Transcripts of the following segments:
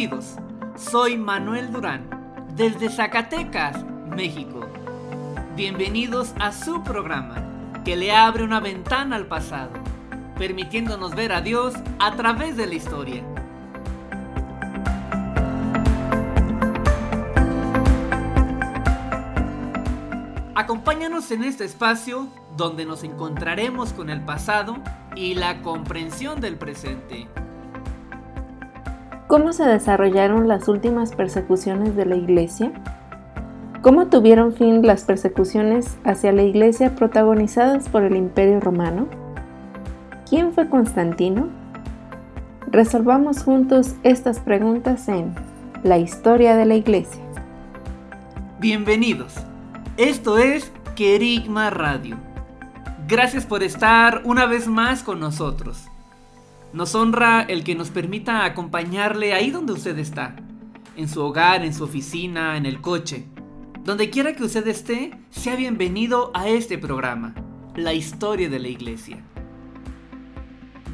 Bendecidos, soy Manuel Durán, desde Zacatecas, México. Bienvenidos a su programa, que le abre una ventana al pasado, permitiéndonos ver a Dios a través de la historia. Acompáñanos en este espacio donde nos encontraremos con el pasado y la comprensión del presente. ¿Cómo se desarrollaron las últimas persecuciones de la Iglesia? ¿Cómo tuvieron fin las persecuciones hacia la Iglesia protagonizadas por el Imperio Romano? ¿Quién fue Constantino? Resolvamos juntos estas preguntas en La historia de la Iglesia. Bienvenidos. Esto es Querigma Radio. Gracias por estar una vez más con nosotros. Nos honra el que nos permita acompañarle ahí donde usted está, en su hogar, en su oficina, en el coche. Donde quiera que usted esté, sea bienvenido a este programa, La historia de la iglesia.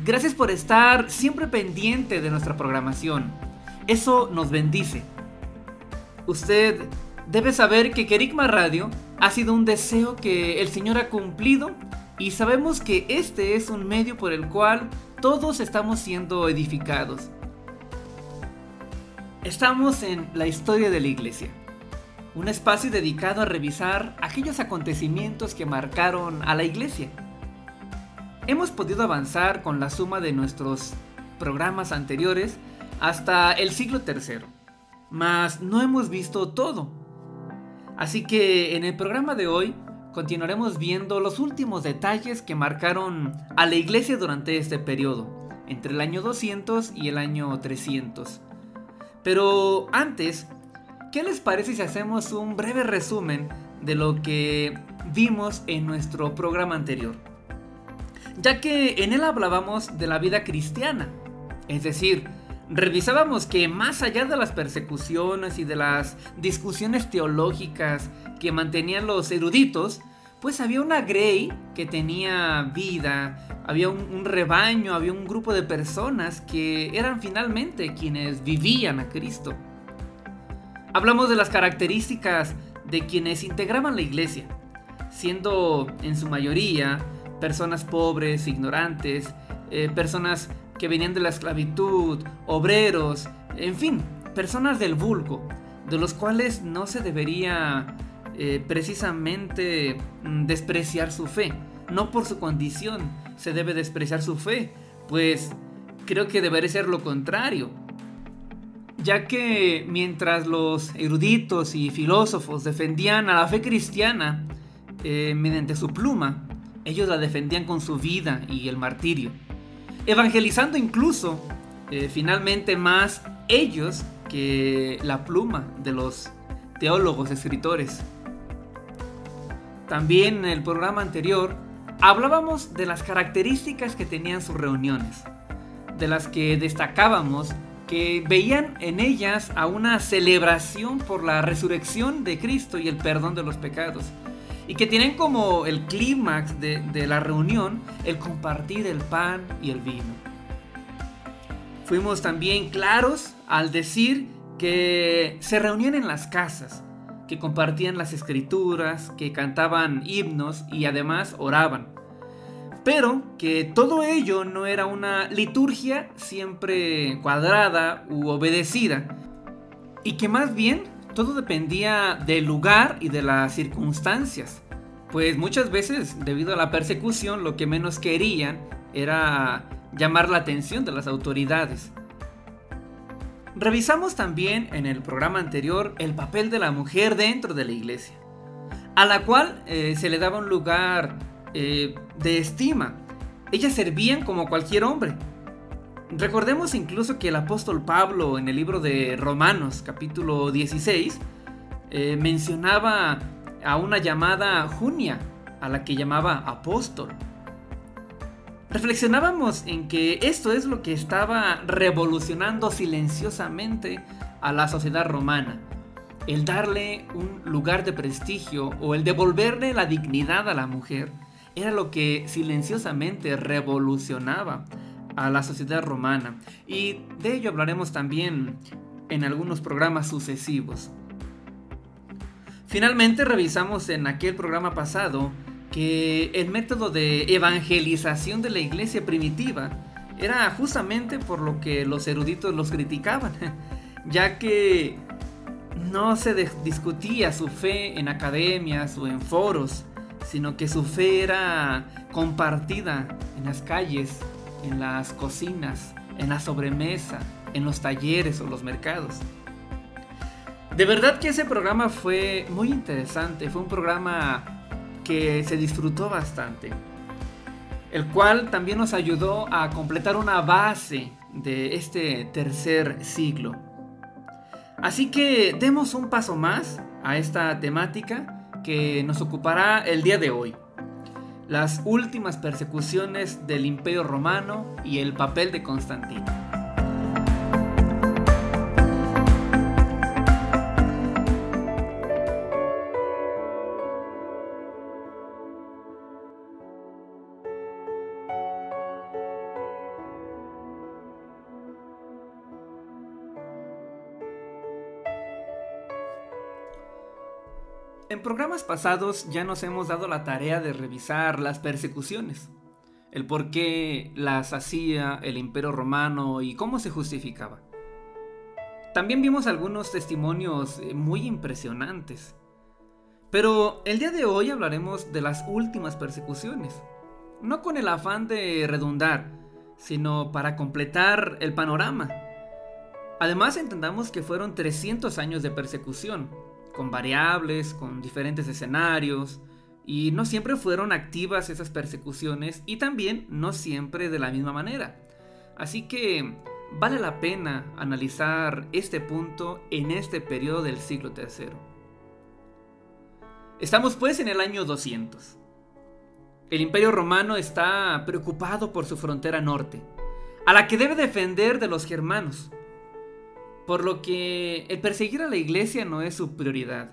Gracias por estar siempre pendiente de nuestra programación. Eso nos bendice. Usted debe saber que Kerigma Radio ha sido un deseo que el Señor ha cumplido y sabemos que este es un medio por el cual todos estamos siendo edificados. Estamos en la historia de la iglesia, un espacio dedicado a revisar aquellos acontecimientos que marcaron a la iglesia. Hemos podido avanzar con la suma de nuestros programas anteriores hasta el siglo III, mas no hemos visto todo. Así que en el programa de hoy continuaremos viendo los últimos detalles que marcaron a la iglesia durante este periodo, entre el año 200 y el año 300. Pero antes, ¿qué les parece si hacemos un breve resumen de lo que vimos en nuestro programa anterior? Ya que en él hablábamos de la vida cristiana, es decir, revisábamos que más allá de las persecuciones y de las discusiones teológicas que mantenían los eruditos, pues había una Grey que tenía vida, había un, rebaño, había un grupo de personas que eran finalmente quienes vivían a Cristo. Hablamos de las características de quienes integraban la iglesia, siendo en su mayoría personas pobres, ignorantes, eh, personas que venían de la esclavitud, obreros, en fin, personas del vulgo, de los cuales no se debería eh, precisamente mm, despreciar su fe. No por su condición se debe despreciar su fe, pues creo que debería ser lo contrario. Ya que mientras los eruditos y filósofos defendían a la fe cristiana eh, mediante su pluma, ellos la defendían con su vida y el martirio. Evangelizando incluso, eh, finalmente más ellos que la pluma de los teólogos, escritores. También en el programa anterior hablábamos de las características que tenían sus reuniones, de las que destacábamos que veían en ellas a una celebración por la resurrección de Cristo y el perdón de los pecados, y que tienen como el clímax de, de la reunión el compartir el pan y el vino. Fuimos también claros al decir que se reunían en las casas, que compartían las escrituras, que cantaban himnos y además oraban. Pero que todo ello no era una liturgia siempre cuadrada u obedecida, y que más bien todo dependía del lugar y de las circunstancias, pues muchas veces debido a la persecución lo que menos querían era llamar la atención de las autoridades. Revisamos también en el programa anterior el papel de la mujer dentro de la iglesia, a la cual eh, se le daba un lugar eh, de estima. Ellas servían como cualquier hombre, Recordemos incluso que el apóstol Pablo en el libro de Romanos capítulo 16 eh, mencionaba a una llamada Junia, a la que llamaba apóstol. Reflexionábamos en que esto es lo que estaba revolucionando silenciosamente a la sociedad romana. El darle un lugar de prestigio o el devolverle la dignidad a la mujer era lo que silenciosamente revolucionaba a la sociedad romana. Y de ello hablaremos también en algunos programas sucesivos. Finalmente revisamos en aquel programa pasado que el método de evangelización de la iglesia primitiva era justamente por lo que los eruditos los criticaban, ya que no se discutía su fe en academias o en foros, sino que su fe era compartida en las calles, en las cocinas, en la sobremesa, en los talleres o los mercados. De verdad que ese programa fue muy interesante, fue un programa que se disfrutó bastante, el cual también nos ayudó a completar una base de este tercer siglo. Así que demos un paso más a esta temática que nos ocupará el día de hoy. Las últimas persecuciones del Imperio Romano y el papel de Constantino. En programas pasados ya nos hemos dado la tarea de revisar las persecuciones, el por qué las hacía el imperio romano y cómo se justificaba. También vimos algunos testimonios eh, muy impresionantes. Pero el día de hoy hablaremos de las últimas persecuciones, no con el afán de redundar, sino para completar el panorama. Además entendamos que fueron 300 años de persecución, con variables, con diferentes escenarios, y no siempre fueron activas esas persecuciones y también no siempre de la misma manera. Así que vale la pena analizar este punto en este periodo del siglo III. Estamos pues en el año 200. El imperio romano está preocupado por su frontera norte, a la que debe defender de los germanos, por lo que el perseguir a la iglesia no es su prioridad.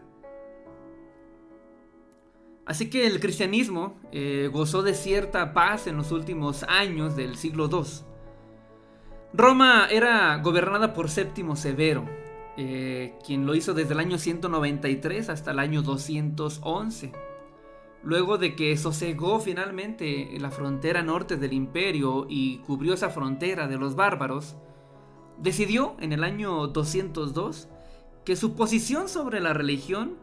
Así que el cristianismo eh, gozó de cierta paz en los últimos años del siglo II. Roma era gobernada por Séptimo Severo, eh, quien lo hizo desde el año 193 hasta el año 211. Luego de que sosegó finalmente la frontera norte del imperio y cubrió esa frontera de los bárbaros, decidió en el año 202 que su posición sobre la religión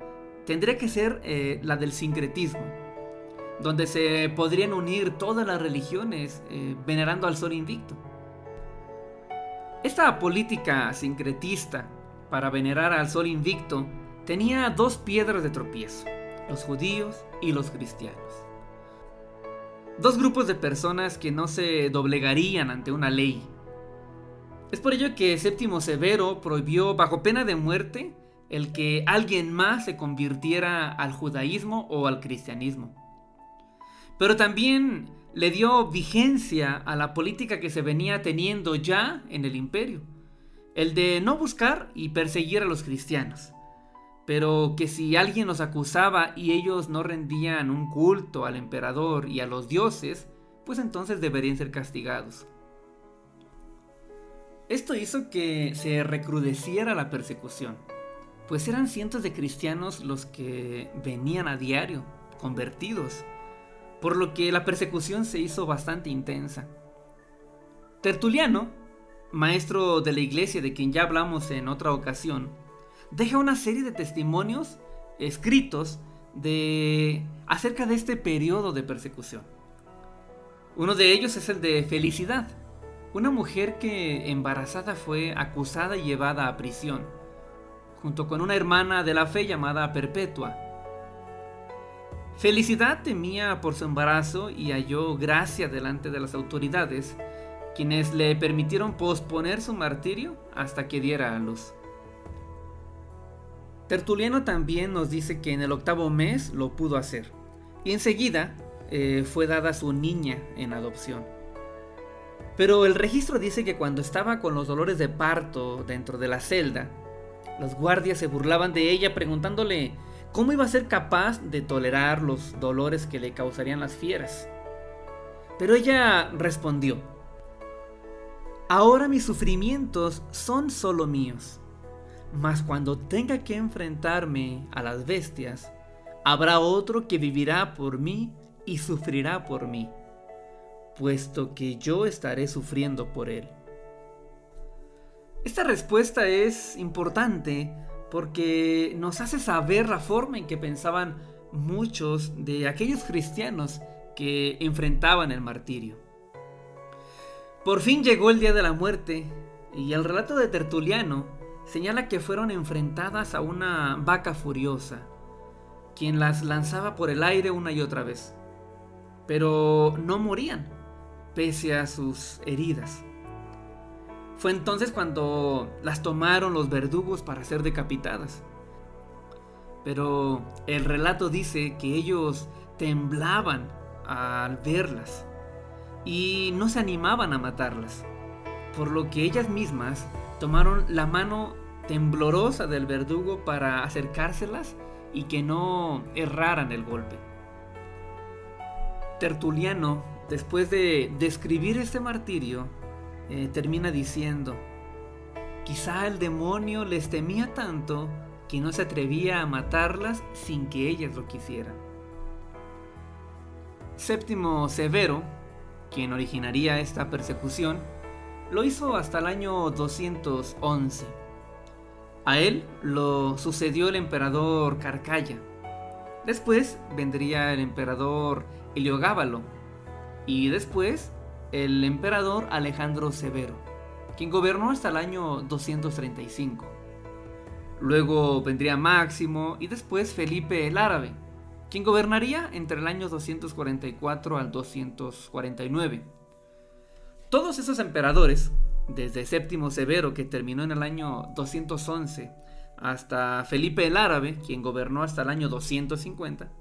tendría que ser eh, la del sincretismo, donde se podrían unir todas las religiones eh, venerando al sol invicto. Esta política sincretista para venerar al sol invicto tenía dos piedras de tropiezo, los judíos y los cristianos. Dos grupos de personas que no se doblegarían ante una ley es por ello que Séptimo Severo prohibió bajo pena de muerte el que alguien más se convirtiera al judaísmo o al cristianismo. Pero también le dio vigencia a la política que se venía teniendo ya en el imperio, el de no buscar y perseguir a los cristianos, pero que si alguien los acusaba y ellos no rendían un culto al emperador y a los dioses, pues entonces deberían ser castigados. Esto hizo que se recrudeciera la persecución, pues eran cientos de cristianos los que venían a diario, convertidos, por lo que la persecución se hizo bastante intensa. Tertuliano, maestro de la iglesia de quien ya hablamos en otra ocasión, deja una serie de testimonios escritos de acerca de este periodo de persecución. Uno de ellos es el de Felicidad, una mujer que embarazada fue acusada y llevada a prisión, junto con una hermana de la fe llamada Perpetua. Felicidad temía por su embarazo y halló gracia delante de las autoridades, quienes le permitieron posponer su martirio hasta que diera a luz. Tertuliano también nos dice que en el octavo mes lo pudo hacer y enseguida eh, fue dada su niña en adopción. Pero el registro dice que cuando estaba con los dolores de parto dentro de la celda, los guardias se burlaban de ella preguntándole cómo iba a ser capaz de tolerar los dolores que le causarían las fieras. Pero ella respondió, Ahora mis sufrimientos son solo míos, mas cuando tenga que enfrentarme a las bestias, habrá otro que vivirá por mí y sufrirá por mí, puesto que yo estaré sufriendo por él. Esta respuesta es importante porque nos hace saber la forma en que pensaban muchos de aquellos cristianos que enfrentaban el martirio. Por fin llegó el día de la muerte y el relato de Tertuliano señala que fueron enfrentadas a una vaca furiosa, quien las lanzaba por el aire una y otra vez, pero no morían, pese a sus heridas. Fue entonces cuando las tomaron los verdugos para ser decapitadas. Pero el relato dice que ellos temblaban al verlas y no se animaban a matarlas, por lo que ellas mismas tomaron la mano temblorosa del verdugo para acercárselas y que no erraran el golpe. Tertuliano, después de describir este martirio, eh, termina diciendo, quizá el demonio les temía tanto que no se atrevía a matarlas sin que ellas lo quisieran. Séptimo Severo, quien originaría esta persecución, lo hizo hasta el año 211. A él lo sucedió el emperador Carcalla. Después vendría el emperador Heliogábalo. Y después el emperador Alejandro Severo, quien gobernó hasta el año 235. Luego vendría Máximo y después Felipe el Árabe, quien gobernaría entre el año 244 al 249. Todos esos emperadores, desde Séptimo Severo, que terminó en el año 211, hasta Felipe el Árabe, quien gobernó hasta el año 250,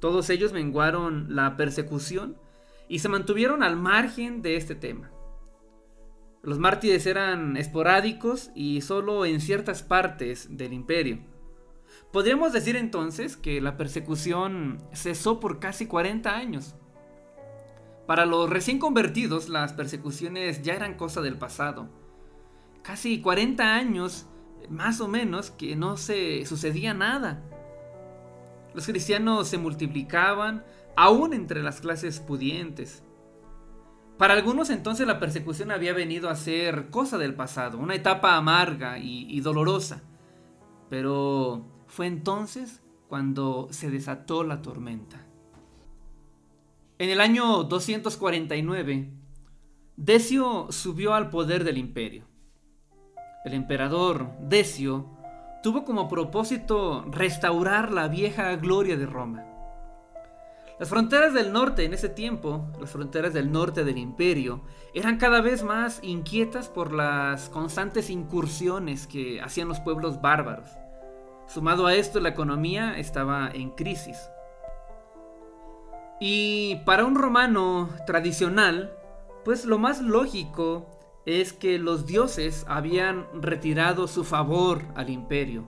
todos ellos menguaron la persecución y se mantuvieron al margen de este tema. Los mártires eran esporádicos y solo en ciertas partes del imperio. Podríamos decir entonces que la persecución cesó por casi 40 años. Para los recién convertidos, las persecuciones ya eran cosa del pasado. Casi 40 años, más o menos, que no se sucedía nada. Los cristianos se multiplicaban, aún entre las clases pudientes. Para algunos entonces la persecución había venido a ser cosa del pasado, una etapa amarga y, dolorosa. Pero fue entonces cuando se desató la tormenta. En el año 249, Decio subió al poder del imperio. El emperador Decio tuvo como propósito restaurar la vieja gloria de Roma. Las fronteras del norte en ese tiempo, las fronteras del norte del imperio, eran cada vez más inquietas por las constantes incursiones que hacían los pueblos bárbaros. Sumado a esto, la economía estaba en crisis. Y para un romano tradicional, pues lo más lógico es que los dioses habían retirado su favor al imperio,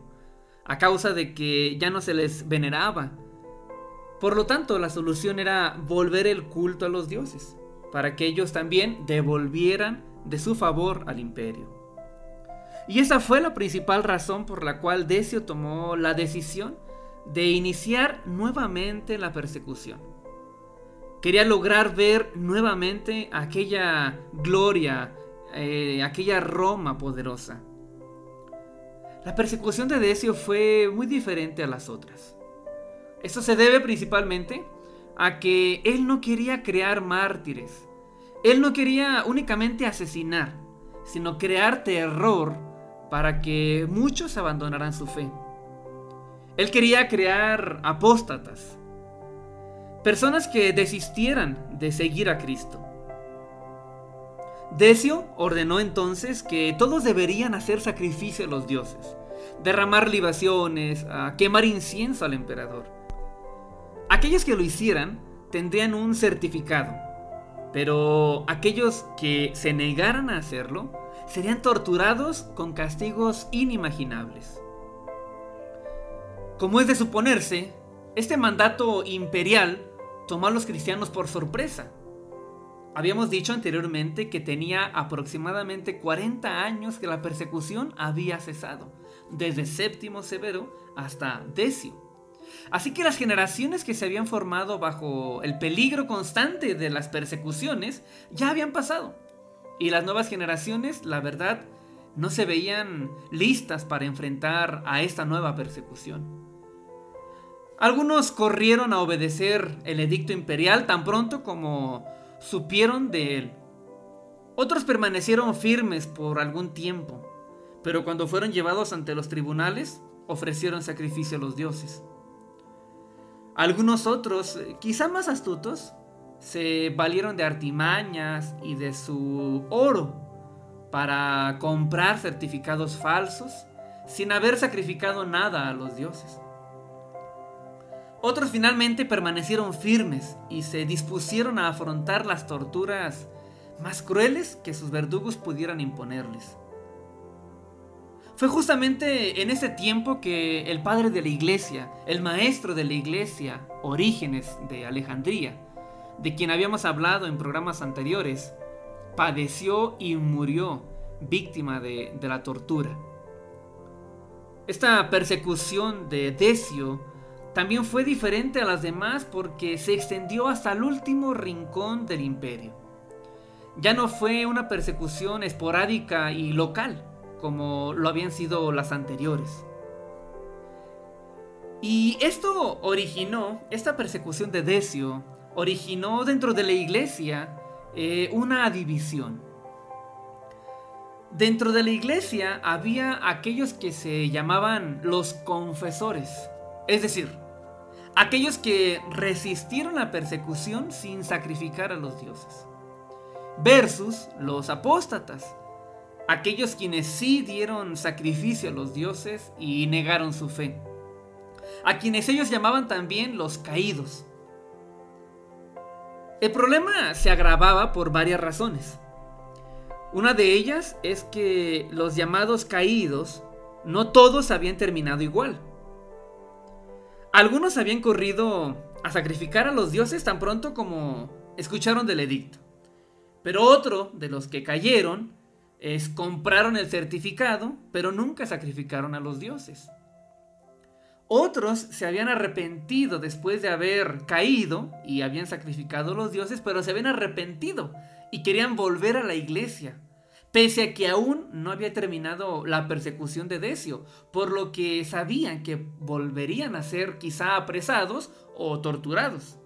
a causa de que ya no se les veneraba por lo tanto, la solución era volver el culto a los dioses, para que ellos también devolvieran de su favor al imperio. Y esa fue la principal razón por la cual Decio tomó la decisión de iniciar nuevamente la persecución. Quería lograr ver nuevamente aquella gloria, eh, aquella Roma poderosa. La persecución de Decio fue muy diferente a las otras. Esto se debe principalmente a que él no quería crear mártires. Él no quería únicamente asesinar, sino crear terror para que muchos abandonaran su fe. Él quería crear apóstatas, personas que desistieran de seguir a Cristo. Decio ordenó entonces que todos deberían hacer sacrificio a los dioses, derramar libaciones, quemar incienso al emperador. Aquellos que lo hicieran tendrían un certificado, pero aquellos que se negaran a hacerlo serían torturados con castigos inimaginables. Como es de suponerse, este mandato imperial tomó a los cristianos por sorpresa. Habíamos dicho anteriormente que tenía aproximadamente 40 años que la persecución había cesado, desde Séptimo Severo hasta Decio. Así que las generaciones que se habían formado bajo el peligro constante de las persecuciones ya habían pasado. Y las nuevas generaciones, la verdad, no se veían listas para enfrentar a esta nueva persecución. Algunos corrieron a obedecer el edicto imperial tan pronto como supieron de él. Otros permanecieron firmes por algún tiempo, pero cuando fueron llevados ante los tribunales, ofrecieron sacrificio a los dioses. Algunos otros, eh, quizá más astutos, se valieron de artimañas y de su oro para comprar certificados falsos sin haber sacrificado nada a los dioses. Otros finalmente permanecieron firmes y se dispusieron a afrontar las torturas más crueles que sus verdugos pudieran imponerles. Fue justamente en ese tiempo que el padre de la iglesia, el maestro de la iglesia, Orígenes de Alejandría, de quien habíamos hablado en programas anteriores, padeció y murió víctima de, de la tortura. Esta persecución de Decio también fue diferente a las demás porque se extendió hasta el último rincón del imperio. Ya no fue una persecución esporádica y local, como lo habían sido las anteriores. Y esto originó, esta persecución de Decio, originó dentro de la iglesia eh, una división. Dentro de la iglesia había aquellos que se llamaban los confesores, es decir, aquellos que resistieron la persecución sin sacrificar a los dioses, versus los apóstatas, aquellos quienes sí dieron sacrificio a los dioses y negaron su fe, a quienes ellos llamaban también los caídos. El problema se agravaba por varias razones. Una de ellas es que los llamados caídos no todos habían terminado igual. Algunos habían corrido a sacrificar a los dioses tan pronto como escucharon del edicto. Pero otro de los que cayeron compraron el certificado, pero nunca sacrificaron a los dioses. Otros se habían arrepentido después de haber caído y habían sacrificado a los dioses, pero se habían arrepentido y querían volver a la iglesia, pese a que aún no había terminado la persecución de Decio, por lo que sabían que volverían a ser quizá apresados o torturados.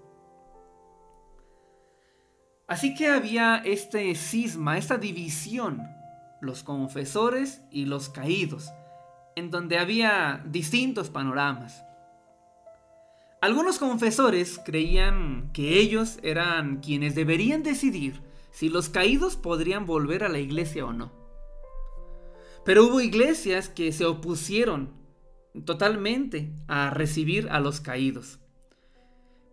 Así que había este cisma, esta división los confesores y los caídos, en donde había distintos panoramas. Algunos confesores creían que ellos eran quienes deberían decidir si los caídos podrían volver a la iglesia o no. Pero hubo iglesias que se opusieron totalmente a recibir a los caídos.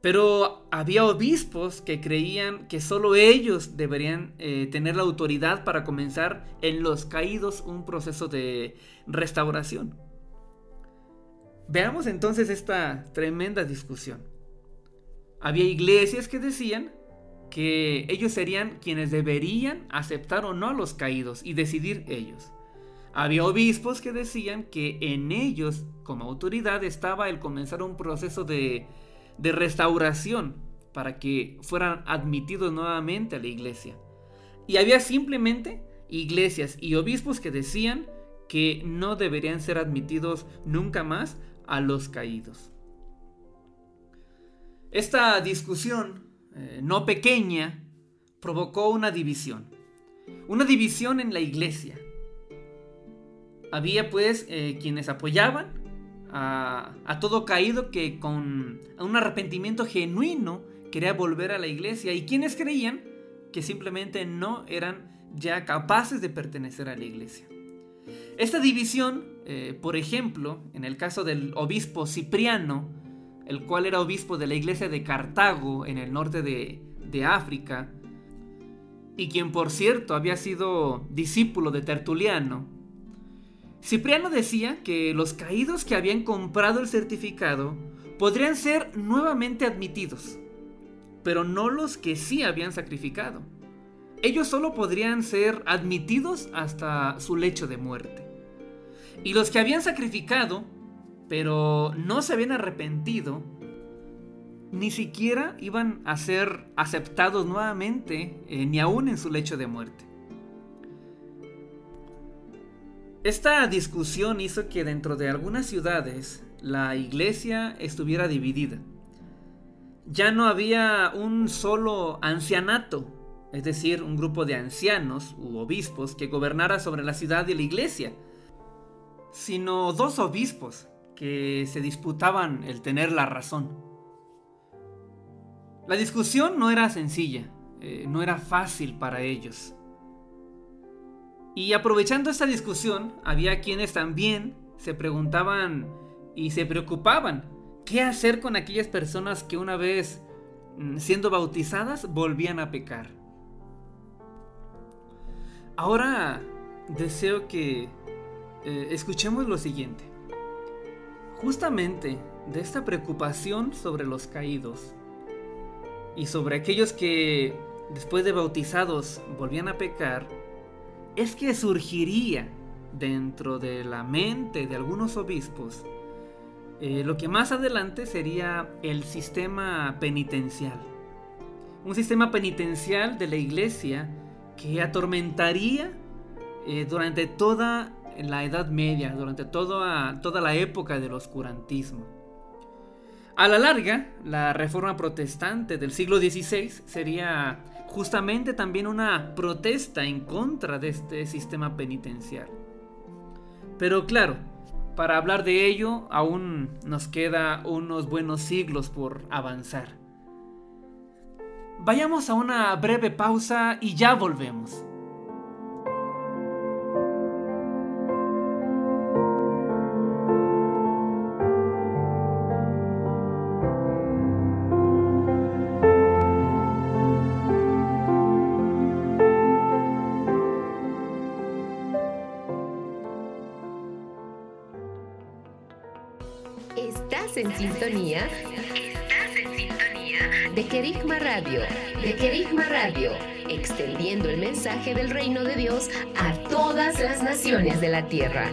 Pero había obispos que creían que solo ellos deberían eh, tener la autoridad para comenzar en los caídos un proceso de restauración. Veamos entonces esta tremenda discusión. Había iglesias que decían que ellos serían quienes deberían aceptar o no a los caídos y decidir ellos. Había obispos que decían que en ellos como autoridad estaba el comenzar un proceso de de restauración para que fueran admitidos nuevamente a la iglesia. Y había simplemente iglesias y obispos que decían que no deberían ser admitidos nunca más a los caídos. Esta discusión, eh, no pequeña, provocó una división. Una división en la iglesia. Había pues eh, quienes apoyaban a, todo caído que con un arrepentimiento genuino quería volver a la iglesia y quienes creían que simplemente no eran ya capaces de pertenecer a la iglesia. Esta división, eh, por ejemplo, en el caso del obispo Cipriano, el cual era obispo de la iglesia de Cartago en el norte de, de África, y quien por cierto había sido discípulo de Tertuliano, Cipriano decía que los caídos que habían comprado el certificado podrían ser nuevamente admitidos, pero no los que sí habían sacrificado. Ellos solo podrían ser admitidos hasta su lecho de muerte. Y los que habían sacrificado, pero no se habían arrepentido, ni siquiera iban a ser aceptados nuevamente, eh, ni aún en su lecho de muerte. Esta discusión hizo que dentro de algunas ciudades la iglesia estuviera dividida. Ya no había un solo ancianato, es decir, un grupo de ancianos u obispos que gobernara sobre la ciudad y la iglesia, sino dos obispos que se disputaban el tener la razón. La discusión no era sencilla, eh, no era fácil para ellos. Y aprovechando esta discusión, había quienes también se preguntaban y se preocupaban qué hacer con aquellas personas que una vez mm, siendo bautizadas volvían a pecar. Ahora deseo que eh, escuchemos lo siguiente. Justamente de esta preocupación sobre los caídos y sobre aquellos que después de bautizados volvían a pecar, es que surgiría dentro de la mente de algunos obispos eh, lo que más adelante sería el sistema penitencial. Un sistema penitencial de la iglesia que atormentaría eh, durante toda la Edad Media, durante toda, toda la época del oscurantismo. A la larga, la reforma protestante del siglo XVI sería justamente también una protesta en contra de este sistema penitencial. Pero claro, para hablar de ello, aún nos queda unos buenos siglos por avanzar. Vayamos a una breve pausa y ya volvemos. Del reino de Dios a todas las naciones de la tierra.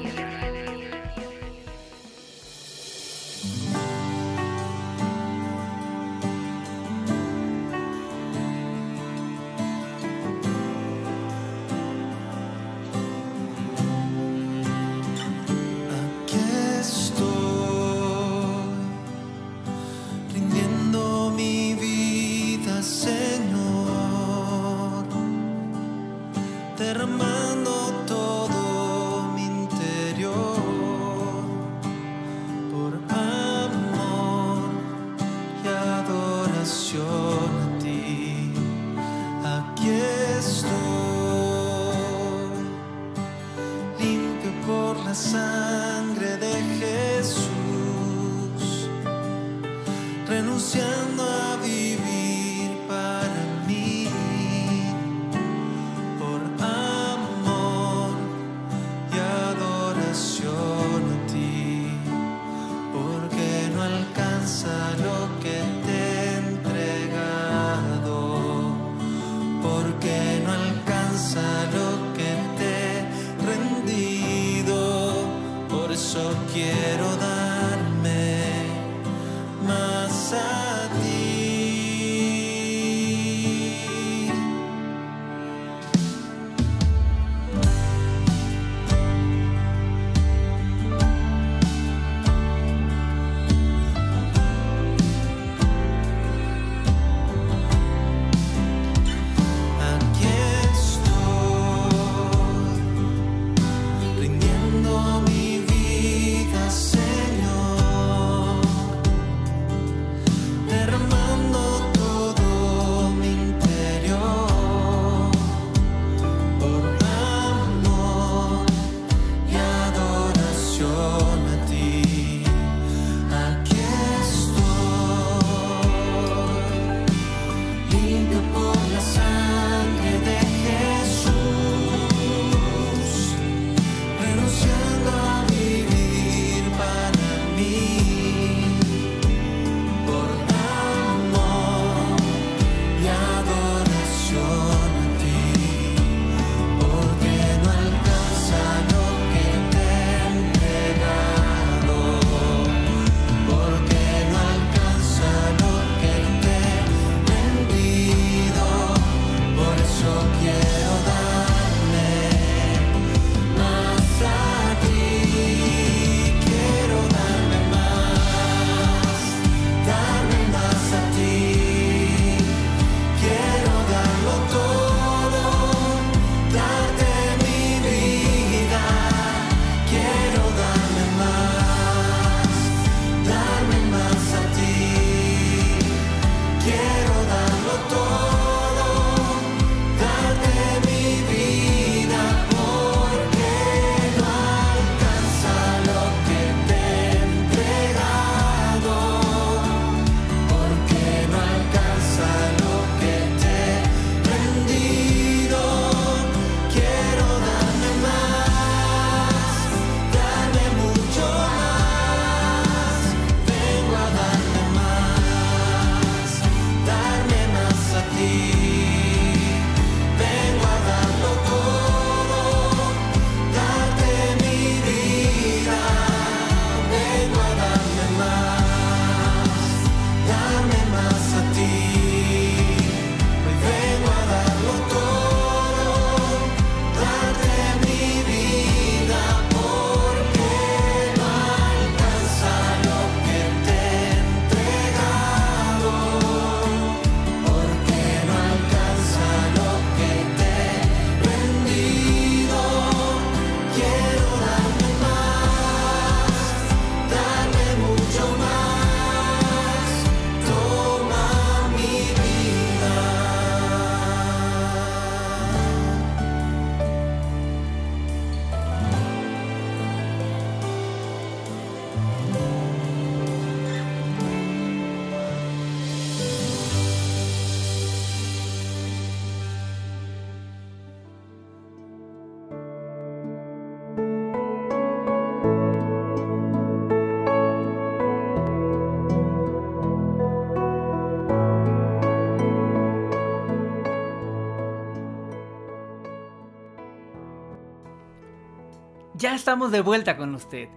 Estamos de vuelta con usted.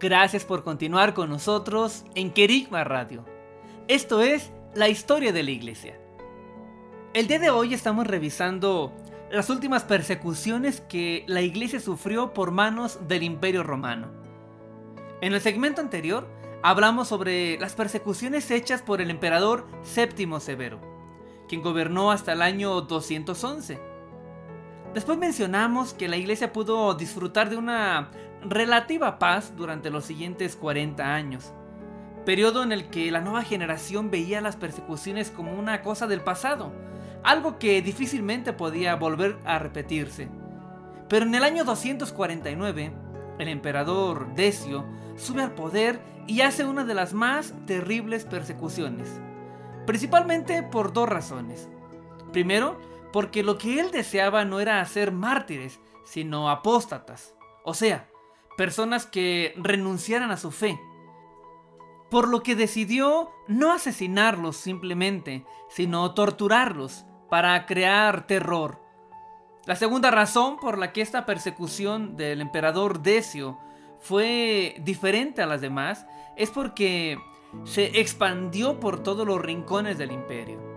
Gracias por continuar con nosotros en Querigma Radio. Esto es la historia de la iglesia. El día de hoy estamos revisando las últimas persecuciones que la iglesia sufrió por manos del imperio romano. En el segmento anterior hablamos sobre las persecuciones hechas por el emperador Séptimo Severo, quien gobernó hasta el año 211. Después mencionamos que la iglesia pudo disfrutar de una relativa paz durante los siguientes 40 años, periodo en el que la nueva generación veía las persecuciones como una cosa del pasado, algo que difícilmente podía volver a repetirse. Pero en el año 249, el emperador Decio sube al poder y hace una de las más terribles persecuciones, principalmente por dos razones. Primero, porque lo que él deseaba no era hacer mártires, sino apóstatas, o sea, personas que renunciaran a su fe. Por lo que decidió no asesinarlos simplemente, sino torturarlos para crear terror. La segunda razón por la que esta persecución del emperador Decio fue diferente a las demás es porque se expandió por todos los rincones del imperio.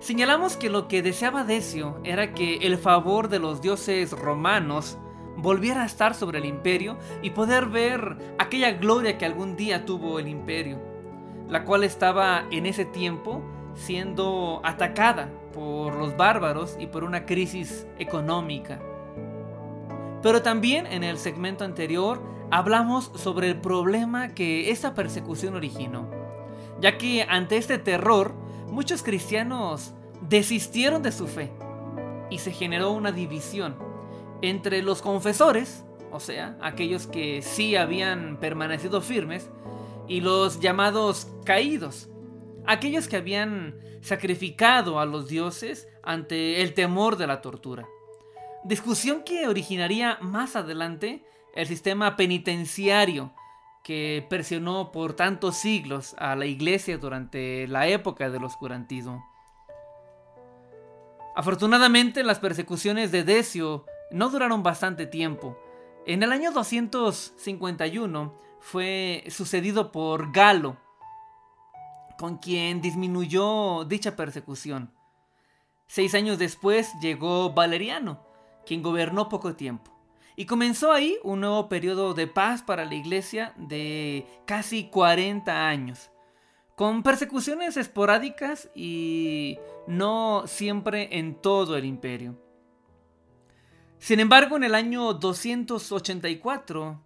Señalamos que lo que deseaba Decio era que el favor de los dioses romanos volviera a estar sobre el imperio y poder ver aquella gloria que algún día tuvo el imperio, la cual estaba en ese tiempo siendo atacada por los bárbaros y por una crisis económica. Pero también en el segmento anterior hablamos sobre el problema que esta persecución originó, ya que ante este terror muchos cristianos desistieron de su fe y se generó una división entre los confesores, o sea, aquellos que sí habían permanecido firmes, y los llamados caídos, aquellos que habían sacrificado a los dioses ante el temor de la tortura. Discusión que originaría más adelante el sistema penitenciario que presionó por tantos siglos a la iglesia durante la época del oscurantismo. Afortunadamente las persecuciones de Decio no duraron bastante tiempo. En el año 251 fue sucedido por Galo, con quien disminuyó dicha persecución. Seis años después llegó Valeriano, quien gobernó poco tiempo. Y comenzó ahí un nuevo periodo de paz para la iglesia de casi 40 años, con persecuciones esporádicas y no siempre en todo el imperio. Sin embargo, en el año 284,